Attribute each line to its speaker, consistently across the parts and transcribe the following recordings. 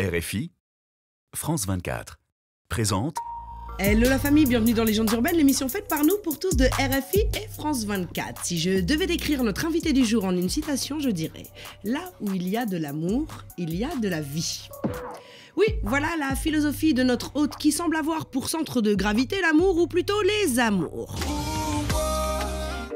Speaker 1: RFI, France 24, présente
Speaker 2: Hello la famille, bienvenue dans Légendes urbaines, l'émission faite par nous pour tous de RFI et France 24. Si je devais décrire notre invité du jour en une citation, je dirais Là où il y a de l'amour, il y a de la vie. Oui, voilà la philosophie de notre hôte qui semble avoir pour centre de gravité l'amour ou plutôt les amours.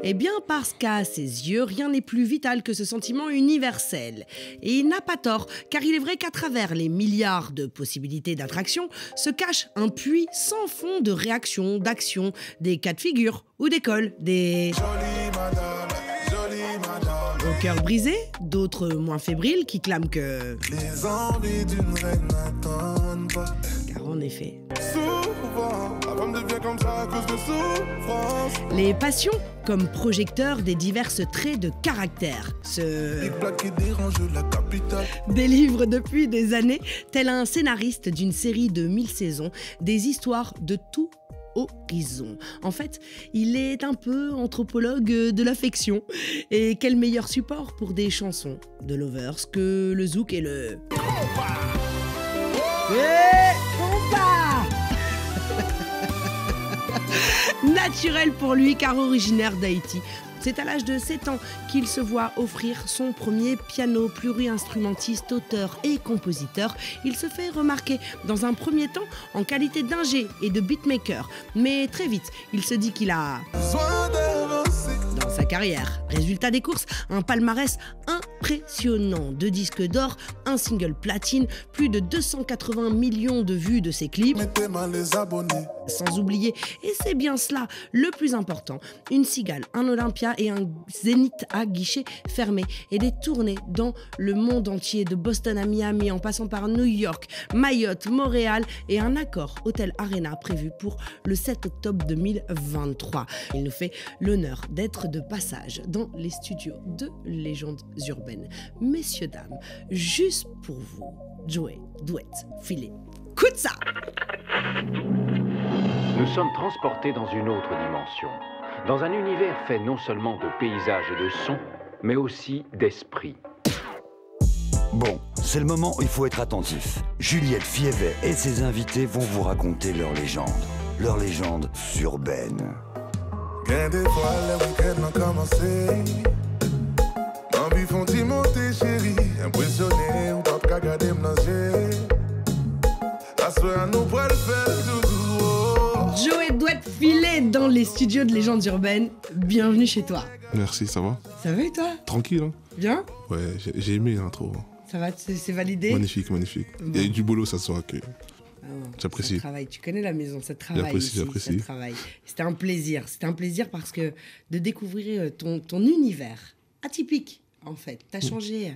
Speaker 2: Eh bien parce qu'à ses yeux, rien n'est plus vital que ce sentiment universel. Et il n'a pas tort, car il est vrai qu'à travers les milliards de possibilités d'attraction se cache un puits sans fond de réactions, d'actions, des cas de figure ou des... Au cœur brisé, d'autres moins fébriles qui clament que...
Speaker 3: Les envies d'une reine n'attendent pas.
Speaker 2: Car en effet, les passions comme projecteurs des diverses traits de caractère
Speaker 3: capitale.
Speaker 2: délivre depuis des années, tel un scénariste d'une série de 1000 saisons, des histoires de tout horizon. En fait, il est un peu anthropologue de l'affection. Et quel meilleur support pour des chansons de lovers que le zouk et le... Naturel pour lui car originaire d'Haïti. C'est à l'âge de 7 ans qu'il se voit offrir son premier piano pluri-instrumentiste, auteur et compositeur. Il se fait remarquer dans un premier temps en qualité d'ingé et de beatmaker. Mais très vite, il se dit qu'il a sa carrière. Résultat des courses, un palmarès impressionnant. Deux disques d'or, un single platine, plus de 280 millions de vues de ses clips.
Speaker 3: Les abonnés.
Speaker 2: Sans oublier, et c'est bien cela le plus important, une cigale, un Olympia et un Zénith à guichet fermé et des tournées dans le monde entier, de Boston à Miami en passant par New York, Mayotte, Montréal et un accord Hôtel Arena prévu pour le 7 octobre 2023. Il nous fait l'honneur d'être de passage dans les studios de Légendes urbaines. Messieurs, dames, juste pour vous, Joey Douette Filet. Coup de ça
Speaker 4: Nous sommes transportés dans une autre dimension, dans un univers fait non seulement de paysages et de sons, mais aussi d'esprit.
Speaker 5: Bon, c'est le moment où il faut être attentif. Juliette Fievet et ses invités vont vous raconter leur légende. Leur légende urbaine.
Speaker 3: Gain des fois, le week-end a commencé. Envie font monter, chérie. Impressionné, ou pas qu'à garder m'nager. À ce à nous pour le faire, doudou. oh.
Speaker 2: Joey Douette Filet dans les studios de Légendes urbaines. Bienvenue chez toi.
Speaker 6: Merci, ça va?
Speaker 2: Ça va et toi?
Speaker 6: Tranquille, hein
Speaker 2: Bien?
Speaker 6: Ouais, j'ai j'ai aimé l'intro.
Speaker 2: Ça va, c'est c'est validé?
Speaker 6: Magnifique, magnifique. Il y a eu du boulot, ça se voit que.
Speaker 2: Ah
Speaker 6: J'apprécie.
Speaker 2: Travaille. Tu connais la maison, ça travaille.
Speaker 6: J'apprécie, j'apprécie.
Speaker 2: C'était un plaisir. C'était un plaisir parce que de découvrir euh, ton, ton univers atypique, en fait. T'as changé euh,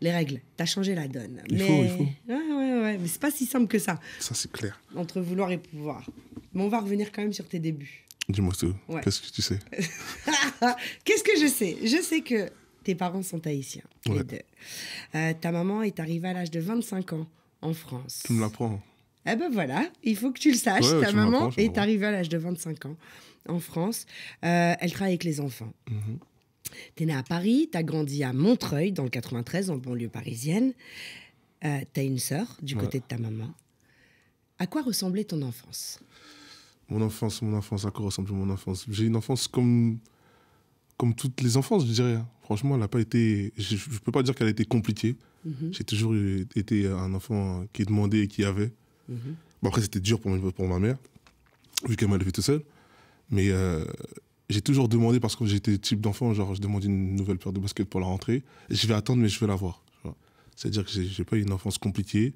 Speaker 2: les règles, t'as changé la donne.
Speaker 6: Il
Speaker 2: mais...
Speaker 6: faut, il faut.
Speaker 2: Ouais, ouais, ouais. Mais c'est pas si simple que ça,
Speaker 6: Ça, c'est clair.
Speaker 2: entre vouloir et pouvoir. Mais on va revenir quand même sur tes débuts.
Speaker 6: Dis-moi tout.
Speaker 2: Ouais.
Speaker 6: Qu'est-ce que tu sais?
Speaker 2: Qu'est-ce que je sais? Je sais que tes parents sont haïtiens, les deux. Euh, ta maman est arrivée à l'âge de 25 ans en France.
Speaker 6: Tu me l'apprends.
Speaker 2: Eh ben voilà, il faut que tu le saches.
Speaker 6: Ouais,
Speaker 2: ta maman est arrivée à l'âge de 25 ans en France. Euh, elle travaille avec les enfants.
Speaker 6: Mhm.
Speaker 2: Tu es née à Paris, tu as grandi à Montreuil, dans le 93, en banlieue parisienne. Euh, tu as une sœur du
Speaker 6: Ouais.
Speaker 2: côté de ta maman. À quoi ressemblait ton enfance?
Speaker 6: Mon enfance, mon enfance, à quoi ressemble mon enfance? J'ai une enfance comme, comme toutes les enfances, je dirais. Franchement, elle n'a pas été. Je ne peux pas dire qu'elle a été compliquée.
Speaker 2: Mhm.
Speaker 6: J'ai toujours été un enfant qui demandait et qui avait. Bon, après, c'était dur pour, ma- pour ma mère, vu qu'elle m'a élevé tout seul. Mais euh, j'ai toujours demandé, parce que j'étais type d'enfant, genre, je demande une nouvelle paire de baskets pour la rentrée. Je vais attendre, mais je vais l'avoir. C'est-à-dire que j'ai pas eu une enfance compliquée.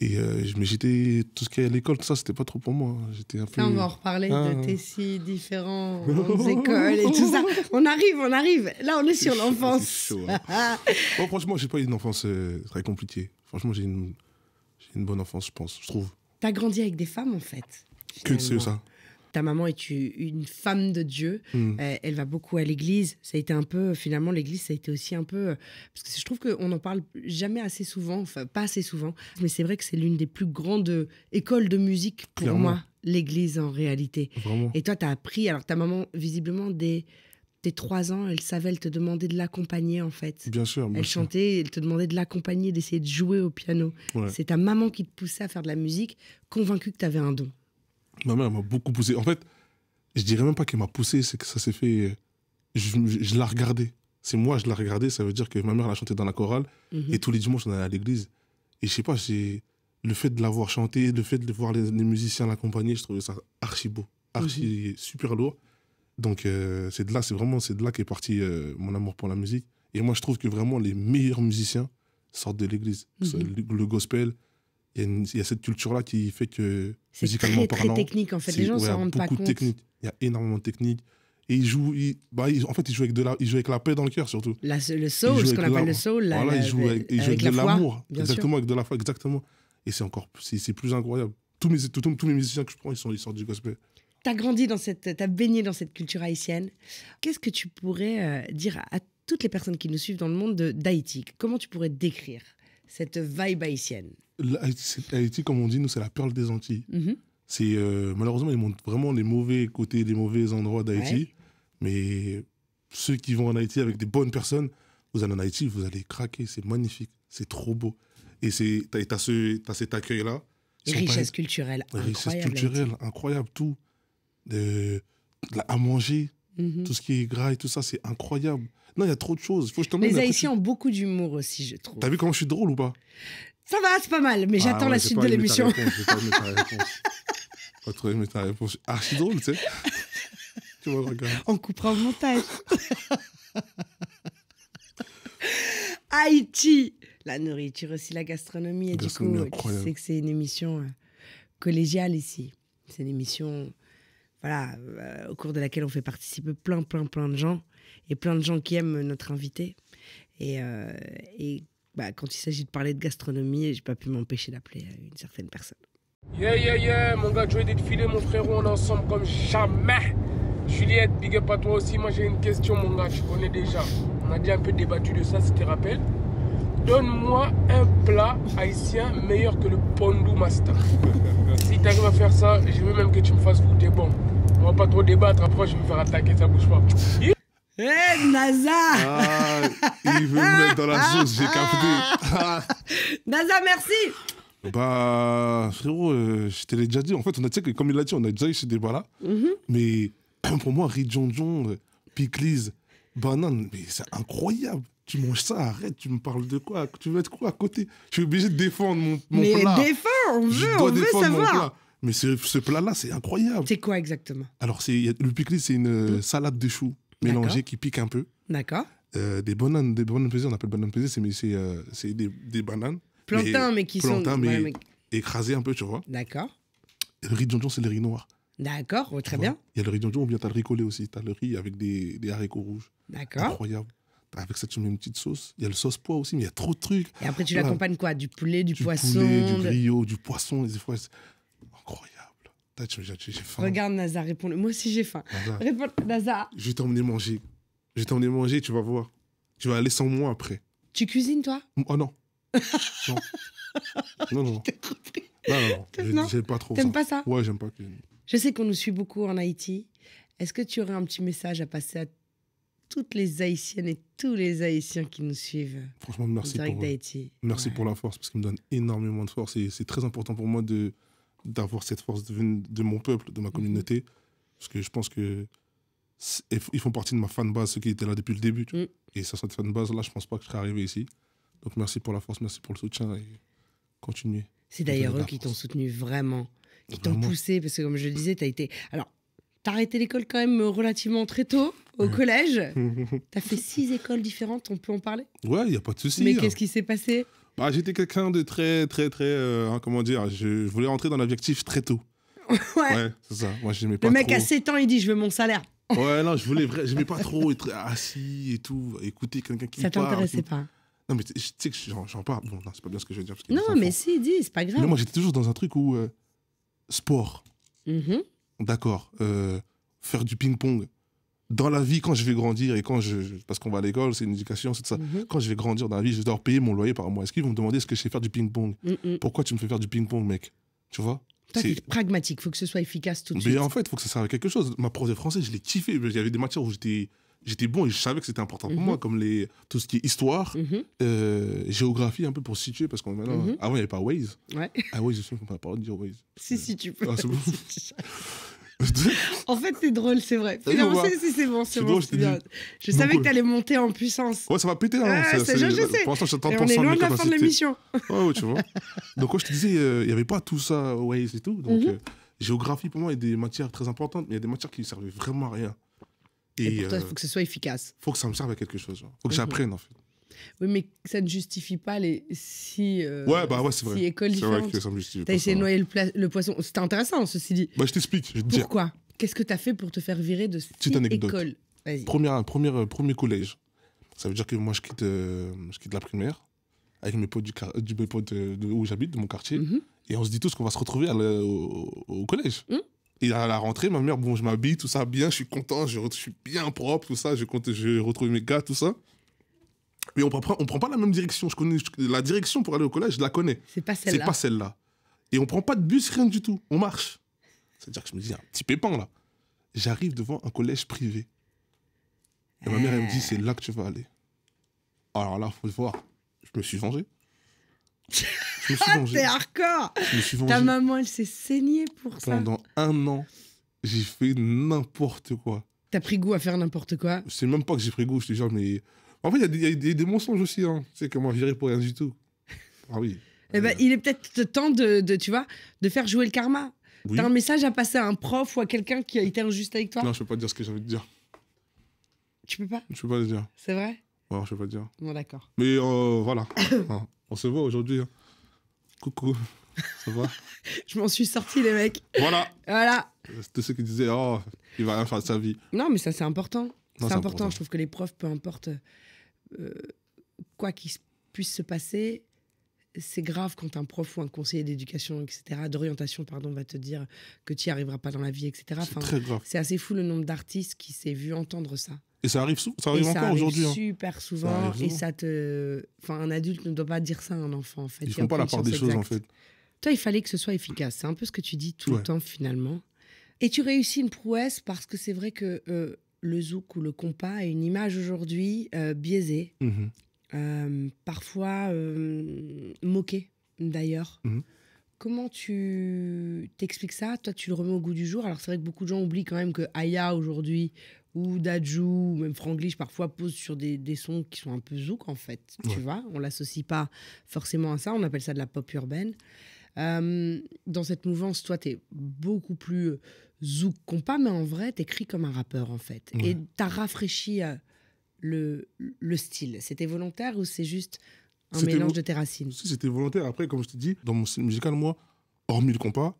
Speaker 6: Et euh, mais j'étais. Tout ce qui est à l'école, tout ça, c'était pas trop pour moi. J'étais un peu.
Speaker 2: On va en reparler
Speaker 6: Ah.
Speaker 2: de tes si différentes écoles et tout ça. On arrive, on arrive. Là, on est sur l'enfance.
Speaker 6: hein. Bon, franchement, j'ai pas eu une enfance euh, très compliquée. Franchement, j'ai une, j'ai une bonne enfance, je pense, je trouve.
Speaker 2: T'as grandi avec des femmes, en fait.
Speaker 6: Que
Speaker 2: finalement.
Speaker 6: ça.
Speaker 2: Ta maman est une femme de Dieu.
Speaker 6: Hmm.
Speaker 2: Euh, elle va beaucoup à l'église. Ça a été un peu, finalement, l'église, ça a été aussi un peu. euh, Parce que je trouve qu'on n'en parle jamais assez souvent, enfin, pas assez souvent. Mais c'est vrai que c'est l'une des plus grandes écoles de musique pour
Speaker 6: Clairement.
Speaker 2: moi, l'église en réalité.
Speaker 6: Vraiment.
Speaker 2: Et toi, tu as appris, alors ta maman, visiblement, dès tes trois ans, elle savait, elle te demandait de l'accompagner en fait.
Speaker 6: Bien sûr. bien
Speaker 2: Elle
Speaker 6: sûr.
Speaker 2: chantait, elle te demandait de l'accompagner, d'essayer de jouer au piano.
Speaker 6: Ouais.
Speaker 2: C'est ta maman qui te poussait à faire de la musique, convaincue que tu avais un don.
Speaker 6: Ma mère m'a beaucoup poussé. En fait, je dirais même pas qu'elle m'a poussé, c'est que ça s'est fait. euh, Je, je- je la regardais. C'est moi, je la regardais. Ça veut dire que ma mère, elle a chanté dans la chorale.
Speaker 2: Mhm.
Speaker 6: Et tous les dimanches, on allait à l'église. Et je sais pas, j'ai le fait de l'avoir chanté, le fait de voir les, les musiciens l'accompagner, je trouvais ça archi beau, archi super lourd. Donc euh, c'est de là, c'est vraiment c'est de là qu'est parti euh, mon amour pour la musique. Et moi, je trouve que vraiment les meilleurs musiciens sortent de l'église. Soit
Speaker 2: Mhm.
Speaker 6: Le, gospel, il y, y a cette culture-là qui fait que musicalement
Speaker 2: très, très
Speaker 6: parlant,
Speaker 2: technique en fait. Les gens ne
Speaker 6: ouais, il y
Speaker 2: s'en
Speaker 6: a
Speaker 2: rendent pas
Speaker 6: beaucoup
Speaker 2: compte.
Speaker 6: de technique. Il y a énormément de technique. Et il joue, il- bah, il- en fait, il joue avec de la, il joue avec la paix dans le cœur surtout.
Speaker 2: La- le soul, ce
Speaker 6: avec
Speaker 2: qu'on appelle le soul, la-
Speaker 6: Voilà,
Speaker 2: la-
Speaker 6: il joue avec, il joue avec
Speaker 2: la
Speaker 6: de l'amour.
Speaker 2: sûr.
Speaker 6: Exactement, avec de la foi, exactement. Et c'est encore, c'est plus incroyable. Tous mes, tous, tous mes musiciens que je prends, ils, sont, ils sortent du gospel.
Speaker 2: Tu as grandi dans cette, tu as baigné dans cette culture haïtienne. Qu'est-ce que tu pourrais euh, dire à, à toutes les personnes qui nous suivent dans le monde de- d'Haïti? Comment tu pourrais décrire cette vibe haïtienne?
Speaker 6: Haïti, comme on dit, nous, c'est la perle des Antilles.
Speaker 2: Mhm.
Speaker 6: C'est euh, malheureusement, ils montrent vraiment les mauvais côtés, les mauvais endroits d'Haïti.
Speaker 2: Ouais.
Speaker 6: Mais ceux qui vont en Haïti avec des bonnes personnes, vous allez en Haïti, vous allez craquer. C'est magnifique, c'est trop beau. Et t'as, t'as ce, t'as cet accueil-là.
Speaker 2: Richesse culturelle
Speaker 6: richesse
Speaker 2: incroyable.
Speaker 6: culturelle, incroyable, tout. De, de à manger,
Speaker 2: Haïti. Mhm.
Speaker 6: tout ce qui est gras et tout ça, c'est incroyable. Non, il y a trop de choses. Faut que je
Speaker 2: Les Haïtiens ont beaucoup d'humour aussi, je trouve.
Speaker 6: T'as vu comment je suis drôle ou pas?
Speaker 2: Ça va, c'est pas mal, mais
Speaker 6: Ah
Speaker 2: j'attends
Speaker 6: ouais,
Speaker 2: la suite de l'émission.
Speaker 6: pas trop aimé ta réponse. Archi drôle, tu sais. tu me regardes.
Speaker 2: On coupera au montage. Haïti, la nourriture aussi, la gastronomie. Et du coup,
Speaker 6: Gastronomie
Speaker 2: tu
Speaker 6: incroyable.
Speaker 2: sais que c'est une émission euh, collégiale ici. C'est une émission voilà, euh, au cours de laquelle on fait participer plein, plein, plein de gens. Et plein de gens qui aiment notre invité. Et, euh, bah, quand il s'agit de parler de gastronomie, j'ai pas pu m'empêcher d'appeler euh, une certaine personne.
Speaker 7: Yeah, yeah, yeah, mon gars, Joey défilé, mon frérot, on est ensemble comme jamais. Juliette, big up à toi aussi. Moi, j'ai une question, mon gars, tu connais déjà. On a déjà un peu débattu de ça, si tu te rappelles. Donne-moi un plat haïtien meilleur que le pondou master. si tu arrives à faire ça, je veux même que tu me fasses goûter. Bon, on va pas trop débattre, après je vais me faire attaquer, ça bouge pas.
Speaker 2: Hé, Naza
Speaker 6: Ah, il veut me mettre dans la sauce, j'ai capté.
Speaker 2: Naza, merci
Speaker 6: Bah, frérot, euh, je te l'ai déjà dit. En fait, on a, tu sais que comme il a dit, on a déjà eu ce débat-là.
Speaker 2: Mhm.
Speaker 6: Mais pour moi, riz John John, pickles, banane, mais c'est incroyable. Tu manges ça, arrête, tu me parles de quoi? Tu veux être quoi à côté? Je suis obligé de défendre mon, mon
Speaker 2: Mais
Speaker 6: plat.
Speaker 2: défends, on veut, on veut savoir
Speaker 6: plat. Mais ce, ce plat-là, c'est incroyable.
Speaker 2: C'est quoi exactement?
Speaker 6: Alors, c'est, le pickles, c'est une euh, salade de choux mélangée qui pique un peu.
Speaker 2: D'accord
Speaker 6: Euh, des bananes, des bananes pesées, on appelle bananes pesées, c'est, mais euh, des, des bananes
Speaker 2: Plantains, mais, qui sont...
Speaker 6: mais
Speaker 2: mais-
Speaker 6: écrasées un peu, tu vois.
Speaker 2: D'accord,
Speaker 6: le riz John John, c'est le riz noir.
Speaker 2: d'accord, oh, très
Speaker 6: tu
Speaker 2: bien.
Speaker 6: Il y a le riz John ou bien t'as le riz collé aussi. T'as le riz avec des, des haricots rouges.
Speaker 2: D'accord.
Speaker 6: Incroyable. Avec ça, tu mets une petite sauce. Il y a le sauce pois aussi, mais il y a trop de trucs.
Speaker 2: Et après, tu
Speaker 6: Voilà.
Speaker 2: l'accompagnes quoi? Du poulet, du,
Speaker 6: Du
Speaker 2: poisson
Speaker 6: poulet, du griot, du poisson. Des fois, c'est incroyable. J'ai faim.
Speaker 2: Regarde, Naza, réponds Moi aussi, j'ai faim.
Speaker 6: Nazar,
Speaker 2: Réponds, Naza.
Speaker 6: Je vais t'emmener manger. Je vais t'emmener manger, tu vas voir. Tu vas aller sans moi après.
Speaker 2: Tu cuisines, toi?
Speaker 6: Oh non. non. Non, non, non. Non, non, non. J'ai-
Speaker 2: Non?
Speaker 6: J'aime pas trop
Speaker 2: T'aimes pas ça?
Speaker 6: Ouais, j'aime pas cuisiner.
Speaker 2: Je sais qu'on nous suit beaucoup en Haïti. Est-ce que tu aurais un petit message à passer à toutes les Haïtiennes et tous les Haïtiens qui nous suivent
Speaker 6: Franchement,
Speaker 2: en
Speaker 6: merci pour,
Speaker 2: d'Haïti
Speaker 6: merci
Speaker 2: Ouais.
Speaker 6: pour la force, parce qu'il me donne énormément de force. Et c'est très important pour moi de d'avoir cette force de, de mon peuple,
Speaker 2: Mhm.
Speaker 6: de ma communauté. Parce que je pense que ils font partie de ma fanbase, ceux qui étaient là depuis le début. tu.
Speaker 2: Mm.
Speaker 6: Et sans cette fanbase-là, je pense pas que je serais arrivé ici. Donc merci pour la force, merci pour le soutien et continuez.
Speaker 2: C'est d'ailleurs eux qui t'ont soutenu vraiment, qui t'ont poussé, parce que comme je le disais, t'as été... Alors, t'as arrêté l'école quand même relativement très tôt, au collège. T'as fait six écoles différentes, on peut en parler?
Speaker 6: Ouais, il n'y a pas de souci.
Speaker 2: Mais
Speaker 6: hein.
Speaker 2: qu'est-ce qui s'est passé?
Speaker 6: Bah, J'étais quelqu'un de très, très, très. euh, hein, comment dire je, je voulais rentrer dans l'objectif très tôt.
Speaker 2: Ouais.
Speaker 6: Ouais, c'est ça. Moi, j'aimais pas
Speaker 2: Le mec
Speaker 6: trop.
Speaker 2: à 7 ans, il dit je veux mon salaire.
Speaker 6: Ouais, non, je voulais. J'aimais pas trop être assis et tout, écouter quelqu'un qui
Speaker 2: Ça
Speaker 6: parle.
Speaker 2: t'intéressait pas
Speaker 6: Non, mais tu sais que j'en parle. Bon, non, c'est pas bien ce que je veux dire. parce
Speaker 2: Non, mais si, dis, c'est pas grave.
Speaker 6: Mais moi, j'étais toujours dans un truc où. euh, sport,
Speaker 2: Mhm.
Speaker 6: D'accord. euh, faire du ping-pong. Dans la vie, quand je vais grandir et quand je. Parce qu'on va à l'école, c'est une éducation, c'est tout ça.
Speaker 2: Mhm.
Speaker 6: Quand je vais grandir dans la vie, je dois payer mon loyer par mois. Est-ce qu'ils vont me demander est-ce que je sais faire du ping-pong? Pourquoi tu me fais faire du ping-pong, mec? Tu vois?
Speaker 2: Toi,
Speaker 6: C'est-
Speaker 2: t'es pragmatique, faut que ce soit efficace tout de
Speaker 6: Mais
Speaker 2: suite.
Speaker 6: en fait, il faut que ça serve à quelque chose. Ma prof de français, je l'ai kiffé. Il y avait des matières où j'étais j'étais bon et je savais que c'était important pour
Speaker 2: Mhm.
Speaker 6: moi, comme les, tout ce qui est histoire,
Speaker 2: Mhm.
Speaker 6: euh, géographie, un peu pour se situer, parce qu'avant,
Speaker 2: Mhm.
Speaker 6: avant, il n'y avait pas Waze.
Speaker 2: Ouais.
Speaker 6: Ah, Waze, je n'a pas le droit de dire Waze.
Speaker 2: Si, si, tu peux.
Speaker 6: Ah, c'est bon.
Speaker 2: en fait, t'es drôle, c'est vrai. Finalement, c'est c'est- c'est bon, c'est
Speaker 6: C'est
Speaker 2: bon.
Speaker 6: drôle, je
Speaker 2: c'est. Je savais que
Speaker 6: ouais.
Speaker 2: t'allais monter en puissance.
Speaker 6: Ouais, ça va péter. Hein.
Speaker 2: Ah,
Speaker 6: C'est-
Speaker 2: c'est-
Speaker 6: c'est-
Speaker 2: je sais.
Speaker 6: Pour l'instant, je suis 30%
Speaker 2: on est loin de la fin de l'émission.
Speaker 6: Ouais, ouais, tu vois. Donc, ouais, je te disais, euh, il n'y avait pas tout ça, Waze et tout. Donc, euh, géographie, pour moi, il y a des matières très importantes, mais il y a des matières qui ne servaient vraiment à rien.
Speaker 2: Et
Speaker 6: Et
Speaker 2: pour toi, il
Speaker 6: euh,
Speaker 2: faut que ce soit efficace.
Speaker 6: faut que ça me serve à quelque chose. genre. Faut que j'apprenne, en fait.
Speaker 2: Oui, mais ça ne justifie pas les six, euh,
Speaker 6: Ouais, bah ouais, c'est vrai.
Speaker 2: écoles
Speaker 6: C'est vrai
Speaker 2: différentes.
Speaker 6: que ça me justifie.
Speaker 2: T'as essayé de noyer le, poisson. C'était intéressant, ceci dit.
Speaker 6: Bah, je t'explique. Je vais te dire.
Speaker 2: Pourquoi? Qu'est-ce que t'as fait pour te faire virer de écoles? Vas-y.
Speaker 6: Première, première, euh, premier collège. Ça veut dire que moi, je quitte, euh, je quitte la primaire avec mes potes, du, du, mes potes de, de où j'habite, de mon quartier.
Speaker 2: Mhm.
Speaker 6: Et on se dit tous qu'on va se retrouver à la- au, au collège.
Speaker 2: Mhm.
Speaker 6: Et à la rentrée, ma mère, bon, je m'habille, tout ça bien, je suis content, je, suis bien propre, tout ça, je compte, je retrouve mes gars, tout ça. Mais on prend, on prend pas la même direction. Je connais, je- la direction pour aller au collège, je la connais.
Speaker 2: C'est pas
Speaker 6: C'est
Speaker 2: celle-là.
Speaker 6: pas celle-là. Et on prend pas de bus, rien du tout. On marche. C'est-à-dire que je me dis, il y a un petit pépin là. J'arrive devant un collège privé. Et ma mère, elle me dit, c'est là que tu vas aller. Alors là, faut le voir. Je me suis vengé. Je me suis
Speaker 2: Ah, t'es hardcore
Speaker 6: Je me suis
Speaker 2: Ta maman, elle s'est saignée pour ça.
Speaker 6: Pendant un an, j'ai fait n'importe quoi.
Speaker 2: T'as pris goût à faire n'importe quoi?
Speaker 6: Je sais même pas que j'ai pris goût, je te jure, mais. En fait, il y a des- il y, a des- des mensonges aussi. Hein. Tu sais, comment virer pour rien du tout. Ah oui.
Speaker 2: Eh ben, il est peut-être temps de, de, tu vois, de faire jouer le karma.
Speaker 6: Oui.
Speaker 2: T'as un message à passer à un prof ou à quelqu'un qui a été injuste avec toi?
Speaker 6: Non, je peux pas dire ce que j'ai envie de dire.
Speaker 2: Tu peux pas?
Speaker 6: Je peux pas le dire.
Speaker 2: C'est vrai?
Speaker 6: Non, je peux pas dire.
Speaker 2: Bon, d'accord.
Speaker 6: Mais euh, voilà. On se voit aujourd'hui. hein. Coucou. Ça va?
Speaker 2: Je m'en suis sorti, les mecs.
Speaker 6: Voilà.
Speaker 2: Voilà.
Speaker 6: Tous ceux qui disaient, oh, il va rien faire de sa vie.
Speaker 2: Non, mais ça, c'est important.
Speaker 6: Non,
Speaker 2: C'est important.
Speaker 6: important.
Speaker 2: Je trouve que les profs, peu importe euh, quoi qu'il puisse se passer, c'est grave quand un prof ou un conseiller d'éducation, etc., d'orientation, pardon, va te dire que tu n'y arriveras pas dans la vie, etc.
Speaker 6: C'est
Speaker 2: Enfin,
Speaker 6: très grave.
Speaker 2: c'est assez fou le nombre d'artistes qui s'est vu entendre ça.
Speaker 6: Et ça arrive, ça arrive
Speaker 2: ça
Speaker 6: encore
Speaker 2: arrive
Speaker 6: aujourd'hui. hein.
Speaker 2: super souvent.
Speaker 6: arrive
Speaker 2: et
Speaker 6: souvent.
Speaker 2: ça te. Enfin, un adulte ne doit pas dire ça à un enfant, en fait.
Speaker 6: Ils font pas la part des choses, en fait.
Speaker 2: Toi, il fallait que ce soit efficace. C'est un peu ce que tu dis tout
Speaker 6: Ouais.
Speaker 2: le temps, finalement. Et tu réussis une prouesse parce que c'est vrai que euh, le zouk ou le compas a une image aujourd'hui euh, biaisée,
Speaker 6: Mhm.
Speaker 2: euh, parfois moquée, d'ailleurs.
Speaker 6: Mhm.
Speaker 2: Comment tu t'expliques ça? Toi, tu le remets au goût du jour. Alors, c'est vrai que beaucoup de gens oublient quand même que Aya, aujourd'hui, ou Dajou, ou même Franglish, parfois posent sur des, des sons qui sont un peu zouk, en fait. Tu vois On l'associe pas forcément à ça. On appelle ça de la pop urbaine. Euh, dans cette mouvance, toi, tu es beaucoup plus euh, zouk compas, mais en vrai, tu écris comme un rappeur, en fait.
Speaker 6: Ouais.
Speaker 2: Et tu as rafraîchi euh, le, le style. C'était volontaire ou c'est juste un mélange de tes racines?
Speaker 6: Si c'était volontaire, après, comme je te dis, dans mon style musical, moi, hormis le compas,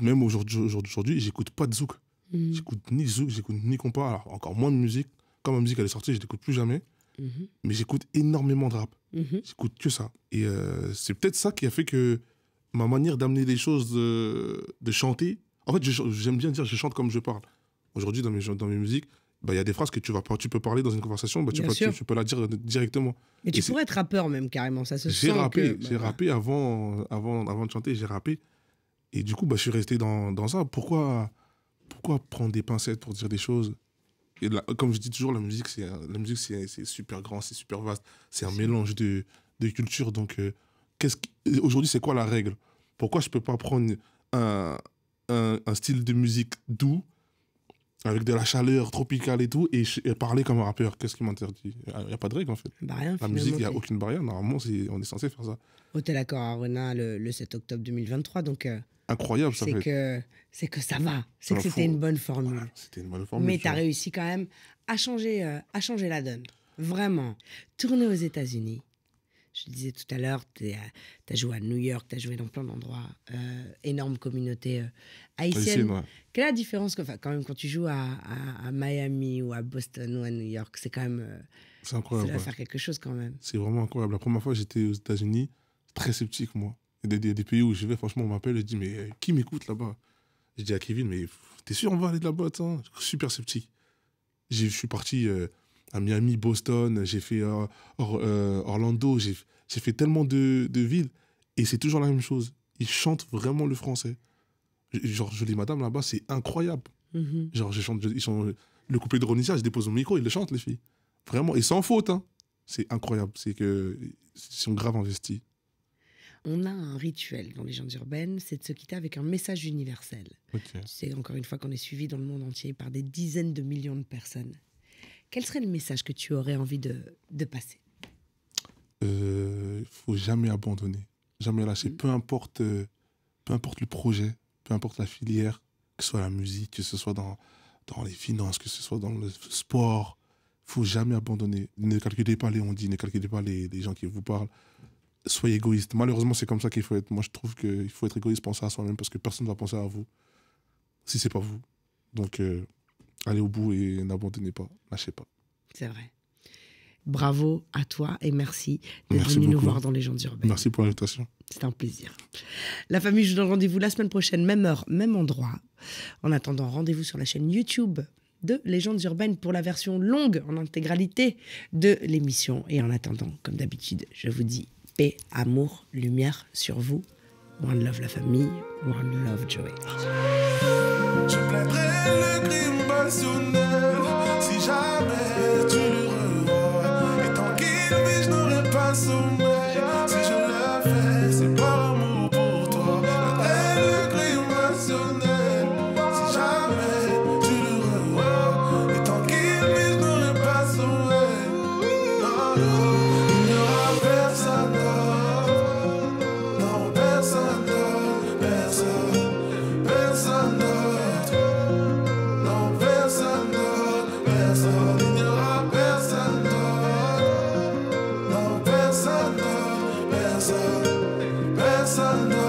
Speaker 6: même aujourd'hui, aujourd'hui, aujourd'hui, j'écoute pas de zouk.
Speaker 2: Mhm,
Speaker 6: J'écoute ni zouk, j'écoute ni compas, alors encore moins de musique. Quand ma musique elle est sortie, je l'écoute plus jamais.
Speaker 2: mhm,
Speaker 6: Mais j'écoute énormément de rap.
Speaker 2: mhm.
Speaker 6: J'écoute que ça. Et euh, c'est peut-être ça qui a fait que ma manière d'amener les choses, de, de chanter. En fait, j'aime bien dire je chante comme je parle. Aujourd'hui, dans mes, dans mes musiques, bah, il y a des phrases que tu, vas, tu peux parler dans une conversation, bah, tu, peux, tu, tu peux la dire directement.
Speaker 2: Mais tu
Speaker 6: Et
Speaker 2: pourrais être rappeur même carrément, ça se
Speaker 6: J'ai rappé,
Speaker 2: que-
Speaker 6: j'ai rappé avant, avant, avant de chanter, j'ai rappé. Et du coup, bah, je suis resté dans, dans ça. Pourquoi, pourquoi prendre des pincettes pour dire des choses? Et la- Comme je dis toujours, la musique, c'est la musique, c'est super grand, c'est super vaste. C'est un mélange de, de cultures. Donc, euh, qu'est-ce aujourd'hui, c'est quoi la règle? Pourquoi je peux pas prendre un, un, un style de musique doux avec de la chaleur tropicale et tout, et, parler comme un rappeur Qu'est-ce qui m'interdit? Il n'y a pas de règle, en fait.
Speaker 2: Bah rien,
Speaker 6: La musique, il n'y a aucune barrière. Normalement, c'est- on est censé faire ça.
Speaker 2: Hôtel Accord Arena le, le 7 octobre 2023, donc euh,
Speaker 6: Incroyable, ça
Speaker 2: c'est
Speaker 6: fait.
Speaker 2: que, c'est que ça va. C'est que c'était une bonne formule.
Speaker 6: Voilà, C'était une bonne formule.
Speaker 2: Mais
Speaker 6: tu
Speaker 2: tu as
Speaker 6: vois.
Speaker 2: réussi quand même à changer, euh, à changer la donne. Vraiment. Tourner aux États-Unis. Je le disais tout à l'heure, tu as joué à New York, tu as joué dans plein d'endroits. euh, énorme communauté euh, haïtienne.
Speaker 6: Haïtienne, ouais.
Speaker 2: Quelle est la différence que, quand même quand tu joues à, à- à Miami ou à Boston ou à New York C'est quand même. euh,
Speaker 6: C'est
Speaker 2: ça
Speaker 6: incroyable.
Speaker 2: doit
Speaker 6: ouais.
Speaker 2: faire quelque chose quand même.
Speaker 6: C'est vraiment incroyable. La première fois j'étais aux États-Unis, très sceptique, moi. Il y a des, pays où je vais, franchement, on m'appelle et je dis, mais euh, qui m'écoute là-bas? Je dis à Kevin, mais t'es sûr, on va aller là-bas attends Super sceptique. Je suis parti euh, à Miami, Boston, j'ai fait euh, Or- euh, Orlando, j'ai fait tellement de, de villes et c'est toujours la même chose. Ils chantent vraiment le français. Genre, Jolie Madame là-bas, c'est incroyable.
Speaker 2: Mhm.
Speaker 6: Genre, je chante, ils sont,
Speaker 8: Le couplet de Ronisia, je dépose mon micro, ils le chantent, les filles. Vraiment, et sans faute. Hein. C'est incroyable. C'est que ils sont grave investis.
Speaker 2: On a un rituel dans les légendes urbaines, c'est de se quitter avec un message universel.
Speaker 8: Ok.
Speaker 2: C'est encore une fois qu'on est suivi dans le monde entier par des dizaines de millions de personnes. Quel serait le message que tu aurais envie de, de passer?
Speaker 8: Euh, faut jamais abandonner, jamais lâcher. Peu importe, euh, peu importe le projet, peu importe la filière, que ce soit la musique, que ce soit dans, dans les finances, que ce soit dans le sport, faut jamais abandonner. Ne calculez pas les on dit, ne calculez pas les, les gens qui vous parlent. Soyez égoïste. Malheureusement, c'est comme ça qu'il faut être. Moi, je trouve qu'il faut être égoïste, penser à soi-même, parce que personne ne va penser à vous si c'est pas vous. Donc, euh, allez au bout et n'abandonnez pas, lâchez pas.
Speaker 2: C'est vrai. Bravo à toi et merci d'être venu nous voir dans les légendes urbaines.
Speaker 8: Merci pour l'invitation.
Speaker 2: C'est un plaisir. La famille, je vous donne rendez-vous la semaine prochaine, même heure, même endroit. En attendant, rendez-vous sur la chaîne YouTube de Légendes urbaines pour la version longue en intégralité de l'émission. Et en attendant, comme d'habitude, je vous dis paix, amour, lumière sur vous. One love la famille, one love Joey.
Speaker 6: Je si jamais tu le revois. Et tant qu'il vit, je n'aurai pas sommeil. Si je le fais, personne,